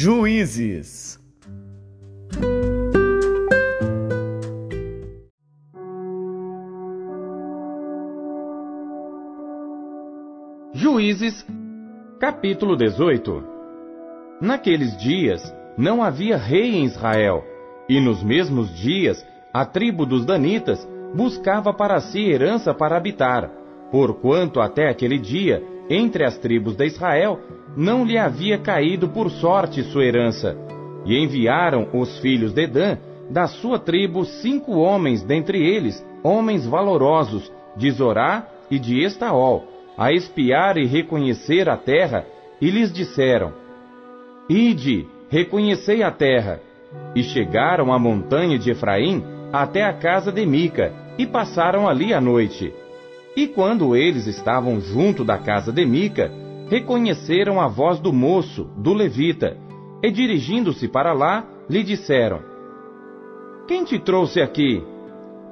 Juízes. Juízes, capítulo 18 Naqueles dias não havia rei em Israel, e nos mesmos dias a tribo dos Danitas buscava para si herança para habitar, porquanto até aquele dia, entre as tribos de Israel, não lhe havia caído por sorte sua herança. E enviaram os filhos de Dan, da sua tribo, cinco homens, dentre eles, homens valorosos, de Zorá e de Estaol, a espiar e reconhecer a terra, e lhes disseram: Ide, reconhecei a terra. E chegaram à montanha de Efraim, até a casa de Mica, e passaram ali a noite. E quando eles estavam junto da casa de Mica, reconheceram a voz do moço, do levita, e dirigindo-se para lá, lhe disseram: Quem te trouxe aqui?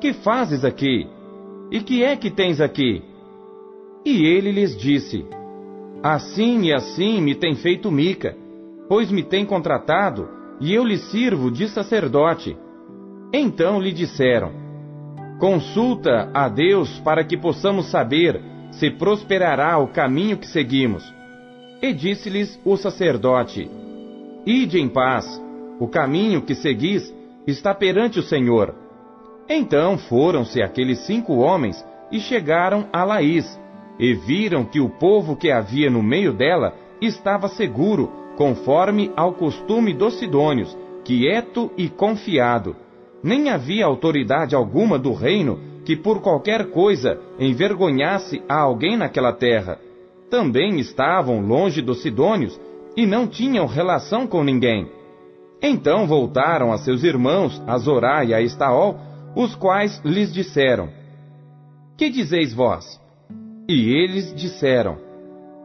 Que fazes aqui? E que é que tens aqui? E ele lhes disse: Assim e assim me tem feito Mica, pois me tem contratado, e eu lhe sirvo de sacerdote. Então lhe disseram: Consulta a Deus para que possamos saber se prosperará o caminho que seguimos. E disse-lhes o sacerdote: Ide em paz, o caminho que seguis está perante o Senhor. Então foram-se aqueles cinco homens e chegaram a Laís, e viram que o povo que havia no meio dela estava seguro, conforme ao costume dos sidônios, quieto e confiado. Nem havia autoridade alguma do reino que por qualquer coisa envergonhasse a alguém naquela terra. Também estavam longe dos sidônios e não tinham relação com ninguém. Então voltaram a seus irmãos, a Zorá e a Estaol, os quais lhes disseram: Que dizeis vós? E eles disseram: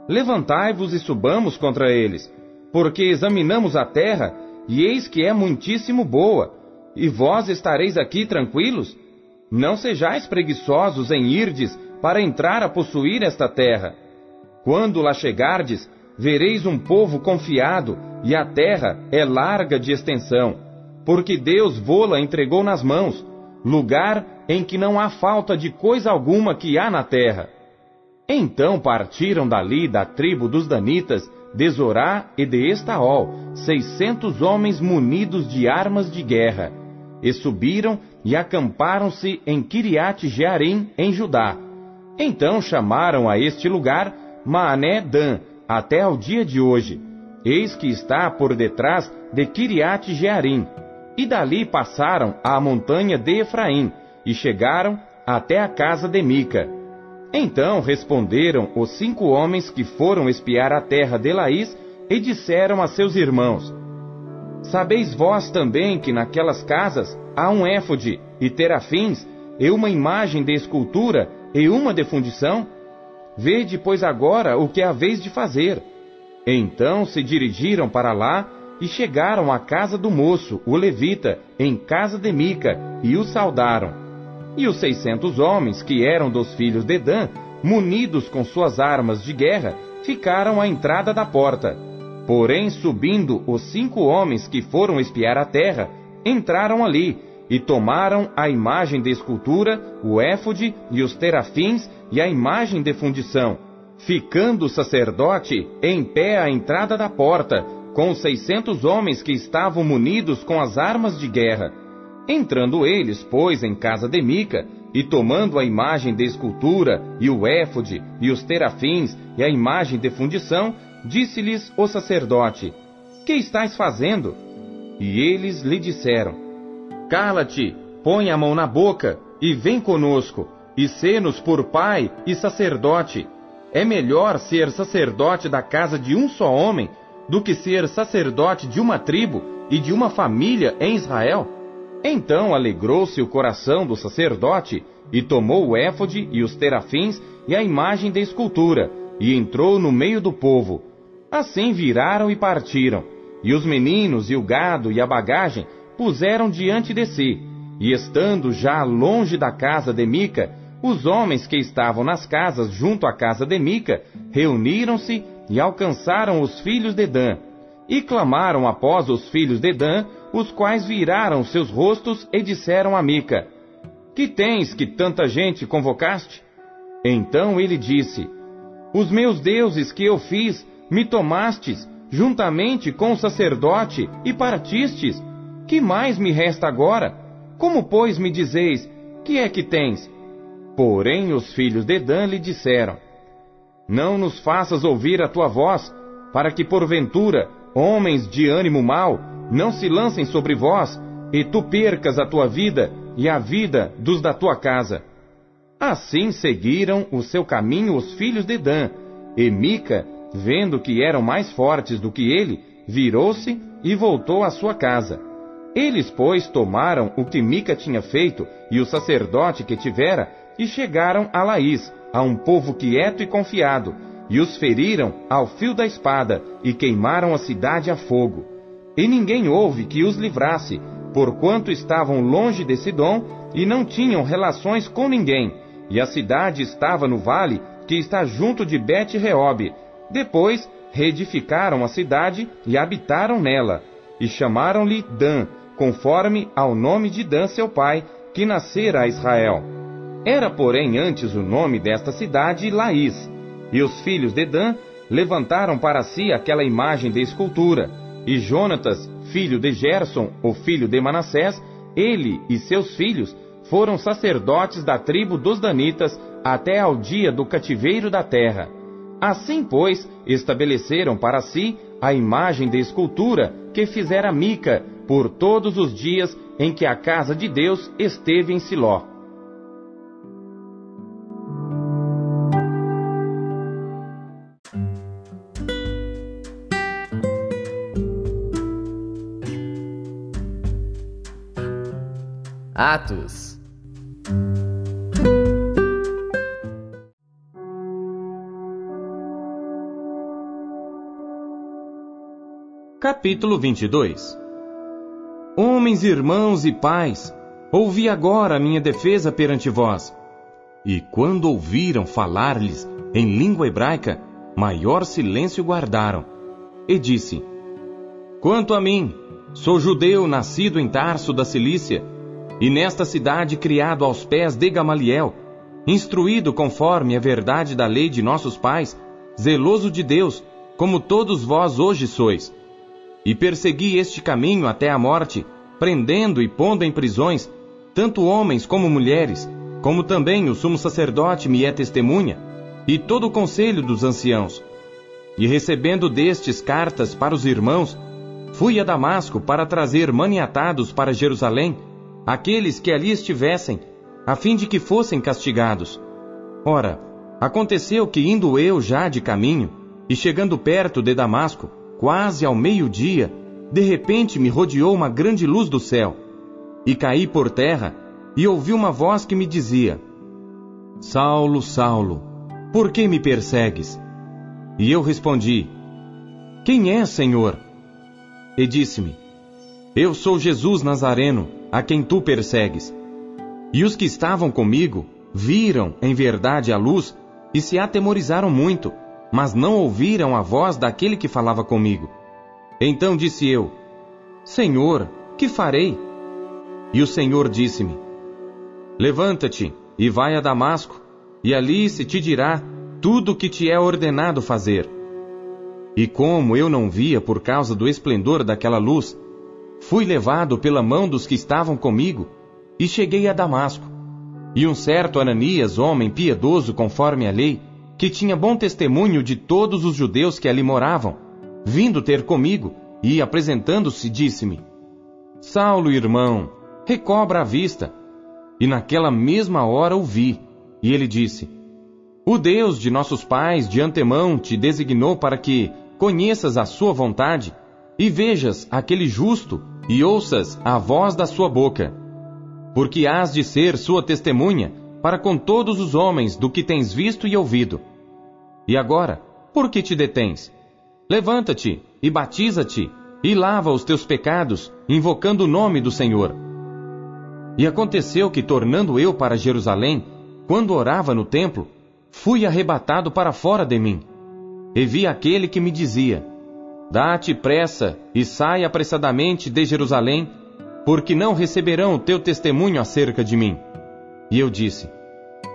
Levantai-vos e subamos contra eles, porque examinamos a terra, e eis que é muitíssimo boa, e vós estareis aqui tranquilos? Não sejais preguiçosos em irdes para entrar a possuir esta terra. Quando lá chegardes, vereis um povo confiado, e a terra é larga de extensão, porque Deus vô-la entregou nas mãos, lugar em que não há falta de coisa alguma que há na terra. Então partiram dali da tribo dos Danitas, de Zorá e de Estaol, seiscentos homens munidos de armas de guerra, e subiram e acamparam-se em Kiriat Jearim, em Judá. Então chamaram a este lugar Maané Dan, até ao dia de hoje. Eis que está por detrás de Kiriat Jearim. E dali passaram à montanha de Efraim, e chegaram até a casa de Mica. Então responderam os cinco homens que foram espiar a terra de Laís, e disseram a seus irmãos: Sabeis vós também que naquelas casas há um éfode e terafins, e uma imagem de escultura e uma de fundição? Vede, pois, agora o que haveis de fazer. Então se dirigiram para lá e chegaram à casa do moço, o levita, em casa de Mica, e o saudaram. E os seiscentos homens, que eram dos filhos de Dan, munidos com suas armas de guerra, ficaram à entrada da porta. Porém, subindo os cinco homens que foram espiar a terra, entraram ali e tomaram a imagem de escultura, o éfode e os terafins e a imagem de fundição, ficando o sacerdote em pé à entrada da porta, com os seiscentos homens que estavam munidos com as armas de guerra. Entrando eles, pois, em casa de Mica, e tomando a imagem de escultura, e o éfode, e os terafins, e a imagem de fundição, disse-lhes o sacerdote: Que estáis fazendo? E eles lhe disseram: Cala-te, põe a mão na boca, e vem conosco, e sê-nos por pai e sacerdote. É melhor ser sacerdote da casa de um só homem do que ser sacerdote de uma tribo e de uma família em Israel? Então alegrou-se o coração do sacerdote, e tomou o éfode e os terafins e a imagem da escultura, e entrou no meio do povo. Assim viraram e partiram, e os meninos e o gado e a bagagem puseram diante de si, e estando já longe da casa de Mica, os homens que estavam nas casas junto à casa de Mica reuniram-se e alcançaram os filhos de Dan, E clamaram após os filhos de Dan, os quais viraram seus rostos e disseram a Mica: Que tens que tanta gente convocaste? Então ele disse: Os meus deuses que eu fiz, me tomastes, juntamente com o sacerdote, e partistes. Que mais me resta agora? Como, pois, me dizeis, que é que tens? Porém os filhos de Dan lhe disseram: Não nos faças ouvir a tua voz, para que porventura homens de ânimo mau não se lancem sobre vós, e tu percas a tua vida e a vida dos da tua casa. Assim seguiram o seu caminho os filhos de Dan, e Mica, vendo que eram mais fortes do que ele, virou-se e voltou à sua casa. Eles, pois, tomaram o que Mica tinha feito e o sacerdote que tivera, e chegaram a Laís, a um povo quieto e confiado, e os feriram ao fio da espada, e queimaram a cidade a fogo. E ninguém houve que os livrasse, porquanto estavam longe de Sidom e não tinham relações com ninguém, e a cidade estava no vale que está junto de Bet-Reob. Depois reedificaram a cidade e habitaram nela, e chamaram-lhe Dan, conforme ao nome de Dan seu pai, que nascera a Israel. Era, porém, antes o nome desta cidade Laís, e os filhos de Dan levantaram para si aquela imagem de escultura. E Jonatas, filho de Gerson, o filho de Manassés, ele e seus filhos foram sacerdotes da tribo dos Danitas até ao dia do cativeiro da terra. Assim, pois, estabeleceram para si a imagem de escultura que fizera Mica por todos os dias em que a casa de Deus esteve em Siló. Atos. Capítulo 22 Homens, irmãos e pais, ouvi agora a minha defesa perante vós. E quando ouviram falar-lhes em língua hebraica, maior silêncio guardaram. E disse: Quanto a mim, sou judeu nascido em Tarso da Cilícia, e nesta cidade criado aos pés de Gamaliel, instruído conforme a verdade da lei de nossos pais, zeloso de Deus, como todos vós hoje sois. E persegui este caminho até a morte, prendendo e pondo em prisões, tanto homens como mulheres, como também o sumo sacerdote me é testemunha, e todo o conselho dos anciãos. E recebendo destes cartas para os irmãos, fui a Damasco para trazer maniatados para Jerusalém aqueles que ali estivessem, a fim de que fossem castigados. Ora, aconteceu que indo eu já de caminho, e chegando perto de Damasco, quase ao meio-dia, de repente me rodeou uma grande luz do céu, e caí por terra, e ouvi uma voz que me dizia: Saulo, Saulo, por que me persegues? E eu respondi: Quem é, Senhor? E disse-me: Eu sou Jesus Nazareno a quem tu persegues. E os que estavam comigo viram, em verdade, a luz e se atemorizaram muito, mas não ouviram a voz daquele que falava comigo. Então disse eu: Senhor, que farei? E o Senhor disse-me: Levanta-te e vai a Damasco, e ali se te dirá tudo o que te é ordenado fazer. E como eu não via por causa do esplendor daquela luz, fui levado pela mão dos que estavam comigo e cheguei a Damasco. E um certo Ananias, homem piedoso conforme a lei, que tinha bom testemunho de todos os judeus que ali moravam, vindo ter comigo e apresentando-se, disse-me: Saulo, irmão, recobra a vista. E naquela mesma hora o vi, e ele disse: O Deus de nossos pais de antemão te designou para que conheças a sua vontade e vejas aquele justo e ouças a voz da sua boca. Porque hás de ser sua testemunha para com todos os homens do que tens visto e ouvido. E agora, por que te detens? Levanta-te e batiza-te e lava os teus pecados, invocando o nome do Senhor. E aconteceu que, tornando eu para Jerusalém, quando orava no templo, fui arrebatado para fora de mim. E vi aquele que me dizia: Dá-te pressa e sai apressadamente de Jerusalém, porque não receberão o teu testemunho acerca de mim. E eu disse: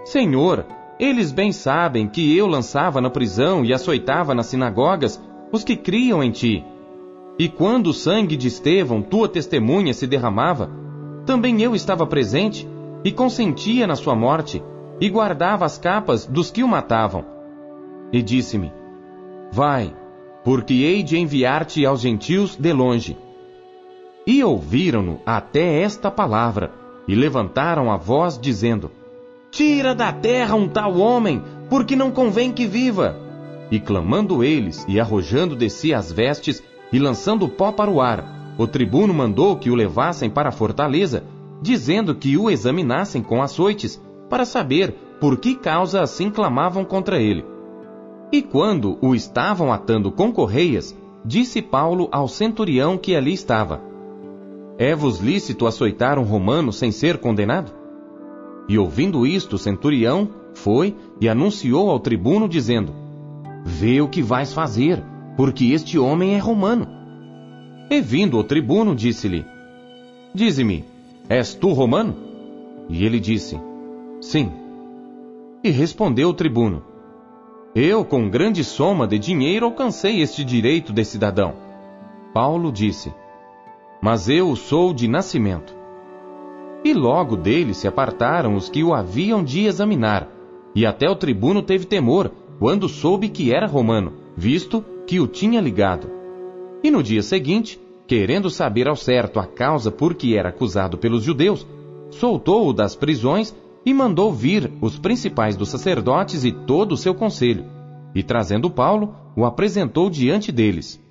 Senhor, eles bem sabem que eu lançava na prisão e açoitava nas sinagogas os que criam em ti. E quando o sangue de Estevão, tua testemunha, se derramava, também eu estava presente e consentia na sua morte e guardava as capas dos que o matavam. E disse-me: Vai, porque hei de enviar-te aos gentios de longe. E ouviram-no até esta palavra, e levantaram a voz, dizendo: Tira da terra um tal homem, porque não convém que viva. E clamando eles, e arrojando de si as vestes, e lançando pó para o ar, o tribuno mandou que o levassem para a fortaleza, dizendo que o examinassem com açoites, para saber por que causa assim clamavam contra ele. E quando o estavam atando com correias, disse Paulo ao centurião que ali estava: É-vos lícito açoitar um romano sem ser condenado? E ouvindo isto, o centurião foi e anunciou ao tribuno, dizendo: Vê o que vais fazer, porque este homem é romano. E vindo o tribuno, disse-lhe: Dize-me, és tu romano? E ele disse: Sim. E respondeu o tribuno: Eu, com grande soma de dinheiro, alcancei este direito de cidadão. Paulo disse: Mas eu sou de nascimento. E logo dele se apartaram os que o haviam de examinar, e até o tribuno teve temor quando soube que era romano, visto que o tinha ligado. E no dia seguinte, querendo saber ao certo a causa por que era acusado pelos judeus, soltou-o das prisões e mandou vir os principais dos sacerdotes e todo o seu conselho. E trazendo Paulo, o apresentou diante deles.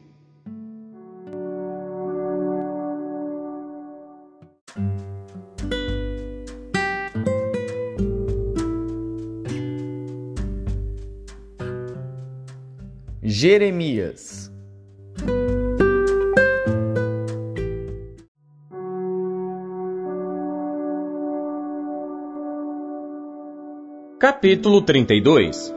Jeremias Capítulo 32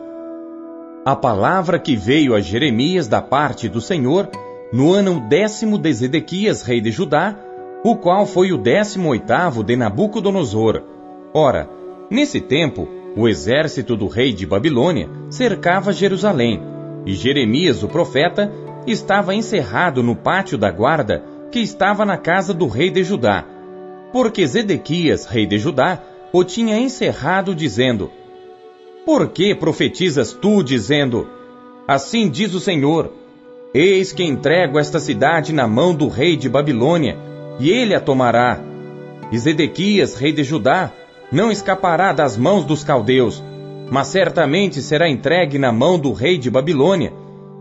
A palavra que veio a Jeremias da parte do Senhor no ano décimo de Zedequias, rei de Judá, o qual foi o décimo oitavo de Nabucodonosor. Ora, nesse tempo, o exército do rei de Babilônia cercava Jerusalém e Jeremias, o profeta, estava encerrado no pátio da guarda que estava na casa do rei de Judá, porque Zedequias, rei de Judá, o tinha encerrado, dizendo: Por que profetizas tu, dizendo: Assim diz o Senhor: Eis que entrego esta cidade na mão do rei de Babilônia, e ele a tomará. E Zedequias, rei de Judá, não escapará das mãos dos caldeus, mas certamente será entregue na mão do rei de Babilônia,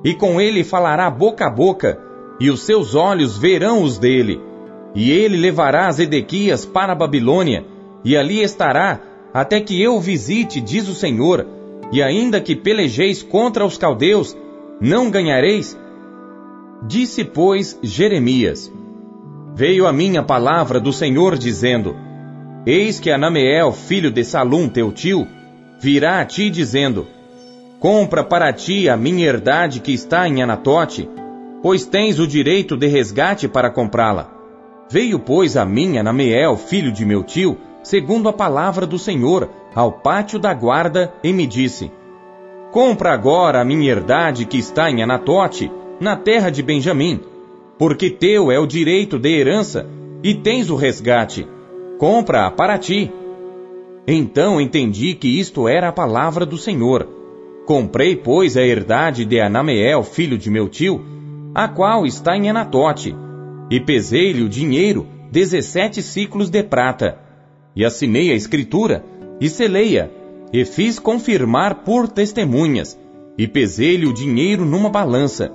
e com ele falará boca a boca, e os seus olhos verão os dele. E ele levará Zedequias para a Babilônia, e ali estará até que eu visite, diz o Senhor, e ainda que pelejeis contra os caldeus, não ganhareis? Disse, pois, Jeremias: Veio a mim a palavra do Senhor dizendo: Eis que Anameel, filho de Salum, teu tio, virá a ti dizendo: Compra para ti a minha herdade que está em Anatote, pois tens o direito de resgate para comprá-la. Veio, pois, a mim Anameel, filho de meu tio, segundo a palavra do Senhor, ao pátio da guarda, e me disse: Compra agora a minha herdade que está em Anatote, na terra de Benjamim, porque teu é o direito de herança, e tens o resgate. Compra-a para ti, então entendi que isto era a palavra do Senhor. Comprei, pois, a herdade de Anameel, filho de meu tio, a qual está em Anatote, e pesei-lhe o dinheiro, dezessete ciclos de prata. E assinei a escritura, e selei-a, e fiz confirmar por testemunhas, e pesei-lhe o dinheiro numa balança.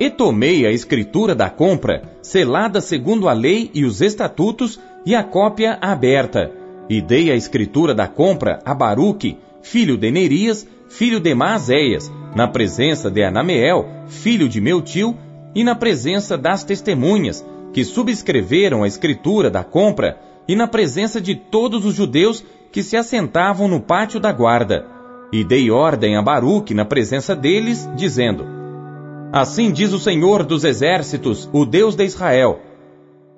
E tomei a escritura da compra, selada segundo a lei e os estatutos, e a cópia aberta e dei a escritura da compra a Baruque, filho de Nerias, filho de Maazéias, na presença de Anameel, filho de meu tio, e na presença das testemunhas, que subscreveram a escritura da compra, e na presença de todos os judeus que se assentavam no pátio da guarda. E dei ordem a Baruque na presença deles, dizendo: Assim diz o Senhor dos Exércitos, o Deus de Israel: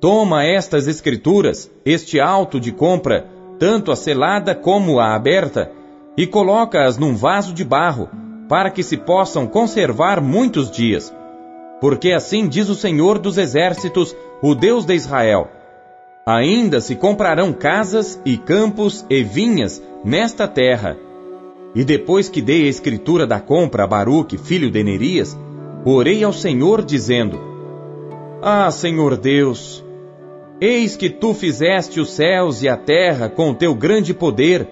Toma estas escrituras, este auto de compra, tanto a selada como a aberta, e coloca-as num vaso de barro, para que se possam conservar muitos dias. Porque assim diz o Senhor dos Exércitos, o Deus de Israel: Ainda se comprarão casas e campos e vinhas nesta terra. E depois que dei a escritura da compra a Baruque, filho de Nerias, orei ao Senhor, dizendo: Ah, Senhor Deus, eis que tu fizeste os céus e a terra com o teu grande poder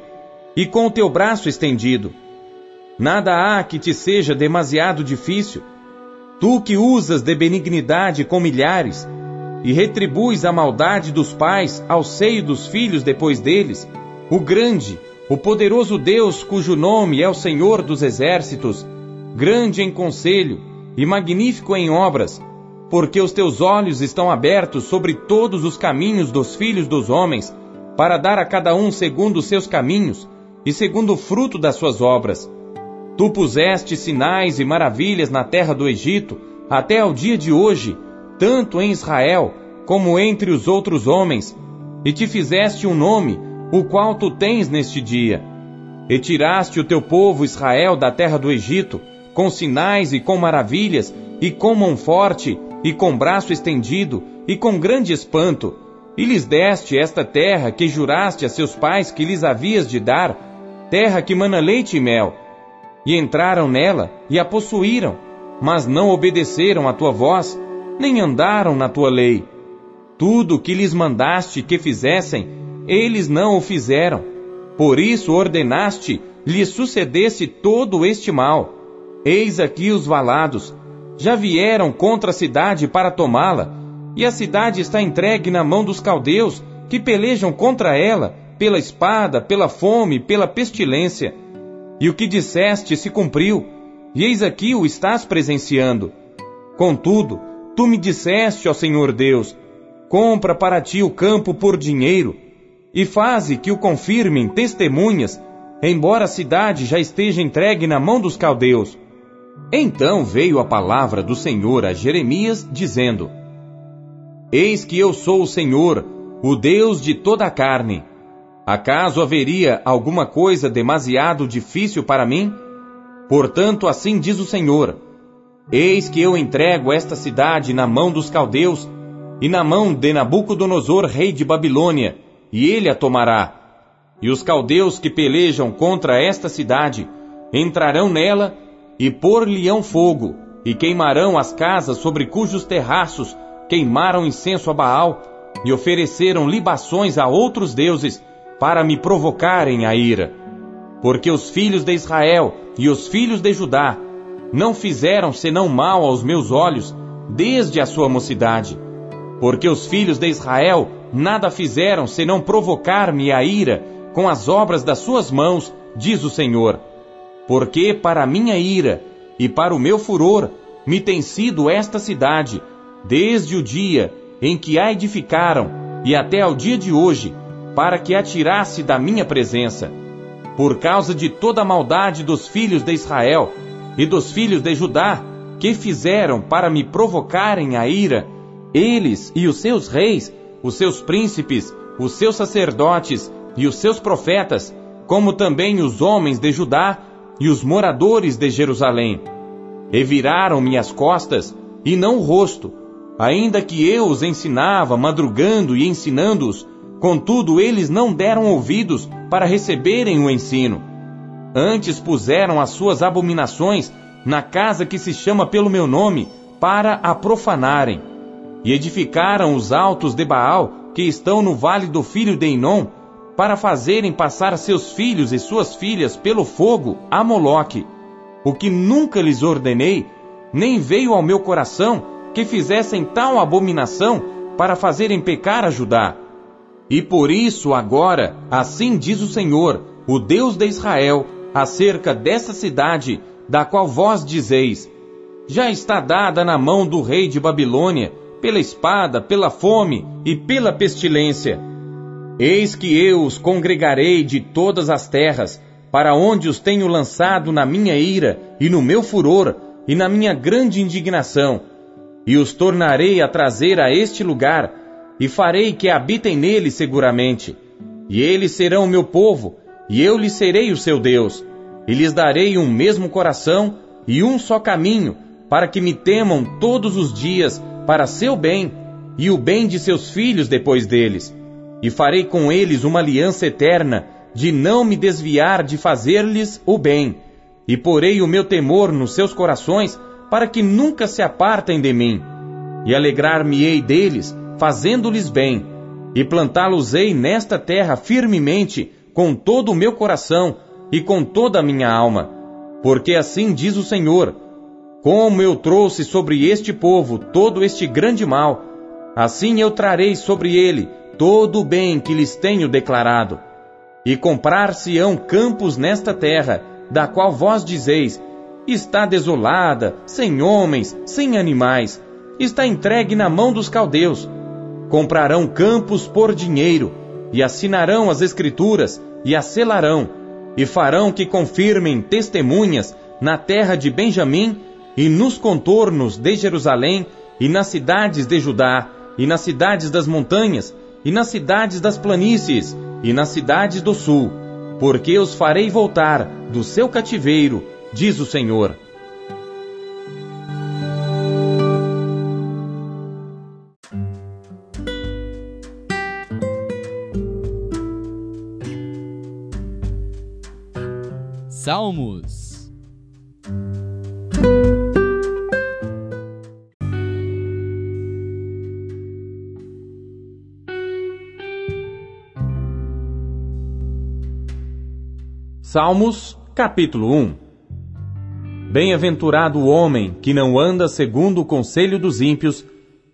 e com o teu braço estendido. Nada há que te seja demasiado difícil. Tu que usas de benignidade com milhares, e retribuis a maldade dos pais ao seio dos filhos depois deles, o grande, o poderoso Deus cujo nome é o Senhor dos exércitos, grande em conselho e magnífico em obras, porque os teus olhos estão abertos sobre todos os caminhos dos filhos dos homens, para dar a cada um segundo os seus caminhos e segundo o fruto das suas obras. Tu puseste sinais e maravilhas na terra do Egito, até ao dia de hoje, tanto em Israel como entre os outros homens, e te fizeste um nome, o qual tu tens neste dia. E tiraste o teu povo Israel da terra do Egito, com sinais e com maravilhas, e com mão forte, e com braço estendido, e com grande espanto, e lhes deste esta terra que juraste a seus pais que lhes havias de dar, terra que mana leite e mel. E entraram nela e a possuíram, mas não obedeceram à tua voz, nem andaram na tua lei. Tudo o que lhes mandaste que fizessem, eles não o fizeram. Por isso ordenaste lhes sucedesse todo este mal. Eis aqui os valados, já vieram contra a cidade para tomá-la, e a cidade está entregue na mão dos caldeus, que pelejam contra ela, pela espada, pela fome, pela pestilência. E o que disseste se cumpriu, e eis aqui o estás presenciando. Contudo, Tu me disseste, ó Senhor Deus, compra para ti o campo por dinheiro, e faze que o confirmem testemunhas, embora a cidade já esteja entregue na mão dos caldeus. Então veio a palavra do Senhor a Jeremias, dizendo: Eis que eu sou o Senhor, o Deus de toda a carne. Acaso haveria alguma coisa demasiado difícil para mim? Portanto, assim diz o Senhor: Eis que eu entrego esta cidade na mão dos caldeus e na mão de Nabucodonosor, rei de Babilônia, e ele a tomará. E os caldeus que pelejam contra esta cidade entrarão nela e pôr-lhe-ão fogo, e queimarão as casas sobre cujos terraços queimaram incenso a Baal e ofereceram libações a outros deuses para me provocarem a ira. Porque os filhos de Israel e os filhos de Judá não fizeram senão mal aos meus olhos desde a sua mocidade. Porque os filhos de Israel nada fizeram senão provocar-me a ira com as obras das suas mãos, diz o Senhor. Porque para minha ira e para o meu furor me tem sido esta cidade, desde o dia em que a edificaram e até ao dia de hoje, para que a tirasse da minha presença. Por causa de toda a maldade dos filhos de Israel, e dos filhos de Judá, que fizeram para me provocarem a ira, eles e os seus reis, os seus príncipes, os seus sacerdotes e os seus profetas, como também os homens de Judá e os moradores de Jerusalém. E viraram minhas costas e não o rosto, ainda que eu os ensinava madrugando e ensinando-os, contudo eles não deram ouvidos para receberem o ensino. Antes puseram as suas abominações na casa que se chama pelo meu nome, para a profanarem. E edificaram os altos de Baal, que estão no vale do filho de Enom, para fazerem passar seus filhos e suas filhas pelo fogo a Moloque. O que nunca lhes ordenei, nem veio ao meu coração que fizessem tal abominação para fazerem pecar a Judá. E por isso agora, assim diz o Senhor, o Deus de Israel, acerca dessa cidade, da qual vós dizeis: Já está dada na mão do rei de Babilônia, pela espada, pela fome e pela pestilência. Eis que eu os congregarei de todas as terras, para onde os tenho lançado na minha ira e no meu furor, e na minha grande indignação, e os tornarei a trazer a este lugar, e farei que habitem nele seguramente. E eles serão meu povo, e eu lhes serei o seu Deus, e lhes darei um mesmo coração e um só caminho, para que me temam todos os dias para seu bem e o bem de seus filhos depois deles. E farei com eles uma aliança eterna, de não me desviar de fazer-lhes o bem, e porei o meu temor nos seus corações, para que nunca se apartem de mim. E alegrar-me-ei deles, fazendo-lhes bem, e plantá-los-ei nesta terra firmemente, com todo o meu coração e com toda a minha alma. Porque assim diz o Senhor: Como eu trouxe sobre este povo todo este grande mal, assim eu trarei sobre ele todo o bem que lhes tenho declarado. E comprar-se-ão campos nesta terra, da qual vós dizeis: está desolada, sem homens, sem animais, está entregue na mão dos caldeus. Comprarão campos por dinheiro, e assinarão as escrituras, e a selarão, e farão que confirmem testemunhas na terra de Benjamim, e nos contornos de Jerusalém, e nas cidades de Judá, e nas cidades das montanhas, e nas cidades das planícies, e nas cidades do sul, porque os farei voltar do seu cativeiro diz o Senhor. Salmos Salmos, capítulo 1 Bem-aventurado o homem que não anda segundo o conselho dos ímpios,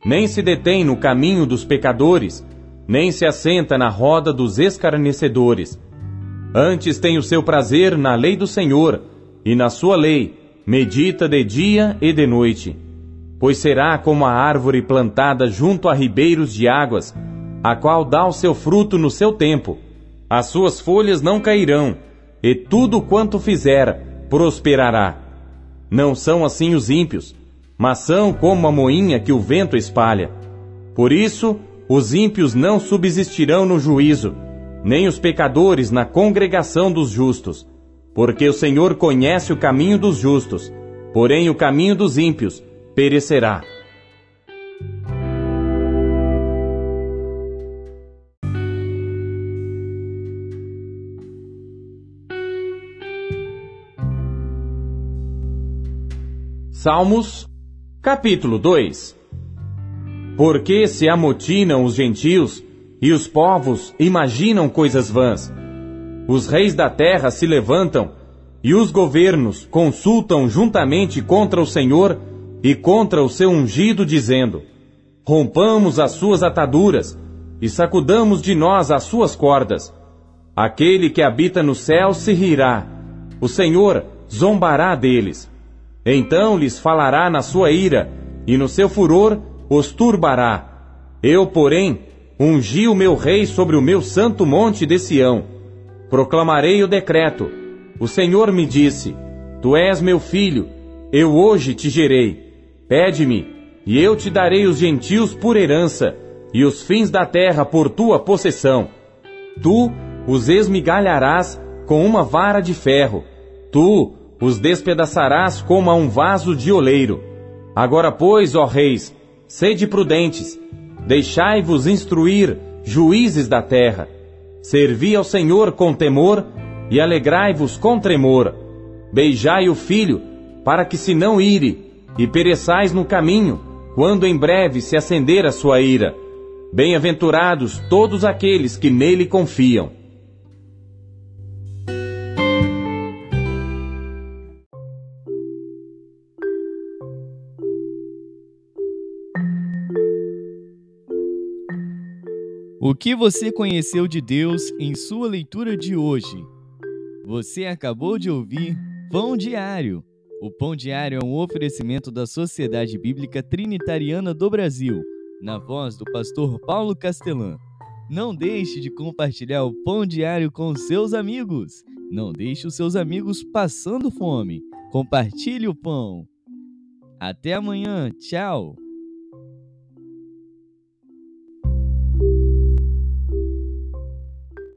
nem se detém no caminho dos pecadores, nem se assenta na roda dos escarnecedores. Antes tem o seu prazer na lei do Senhor, e na sua lei medita de dia e de noite. Pois será como a árvore plantada junto a ribeiros de águas, a qual dá o seu fruto no seu tempo. As suas folhas não cairão, e tudo quanto fizer prosperará. Não são assim os ímpios, mas são como a moinha que o vento espalha. Por isso, os ímpios não subsistirão no juízo, nem os pecadores na congregação dos justos. Porque o Senhor conhece o caminho dos justos, porém o caminho dos ímpios perecerá. Salmos, capítulo 2 Porque se amotinam os gentios e os povos imaginam coisas vãs? Os reis da terra se levantam e os governos consultam juntamente contra o Senhor e contra o seu ungido, dizendo: Rompamos as suas ataduras e sacudamos de nós as suas cordas. Aquele que habita no céu se rirá, o Senhor zombará deles. Então lhes falará na sua ira, e no seu furor os turbará. Eu, porém, ungi o meu rei sobre o meu santo monte de Sião. Proclamarei o decreto. O Senhor me disse: Tu és meu filho, eu hoje te gerei. Pede-me, e eu te darei os gentios por herança, e os fins da terra por tua possessão. Tu os esmigalharás com uma vara de ferro. Tu os despedaçarás como a um vaso de oleiro. Agora, pois, ó reis, sede prudentes, deixai-vos instruir, juízes da terra. Servi ao Senhor com temor e alegrai-vos com tremor. Beijai o filho, para que se não ire, e pereçais no caminho, quando em breve se acender a sua ira. Bem-aventurados todos aqueles que nele confiam. O que você conheceu de Deus em sua leitura de hoje? Você acabou de ouvir Pão Diário. O Pão Diário é um oferecimento da Sociedade Bíblica Trinitariana do Brasil, na voz do pastor Paulo Castelã. Não deixe de compartilhar o Pão Diário com seus amigos. Não deixe os seus amigos passando fome. Compartilhe o pão. Até amanhã, tchau!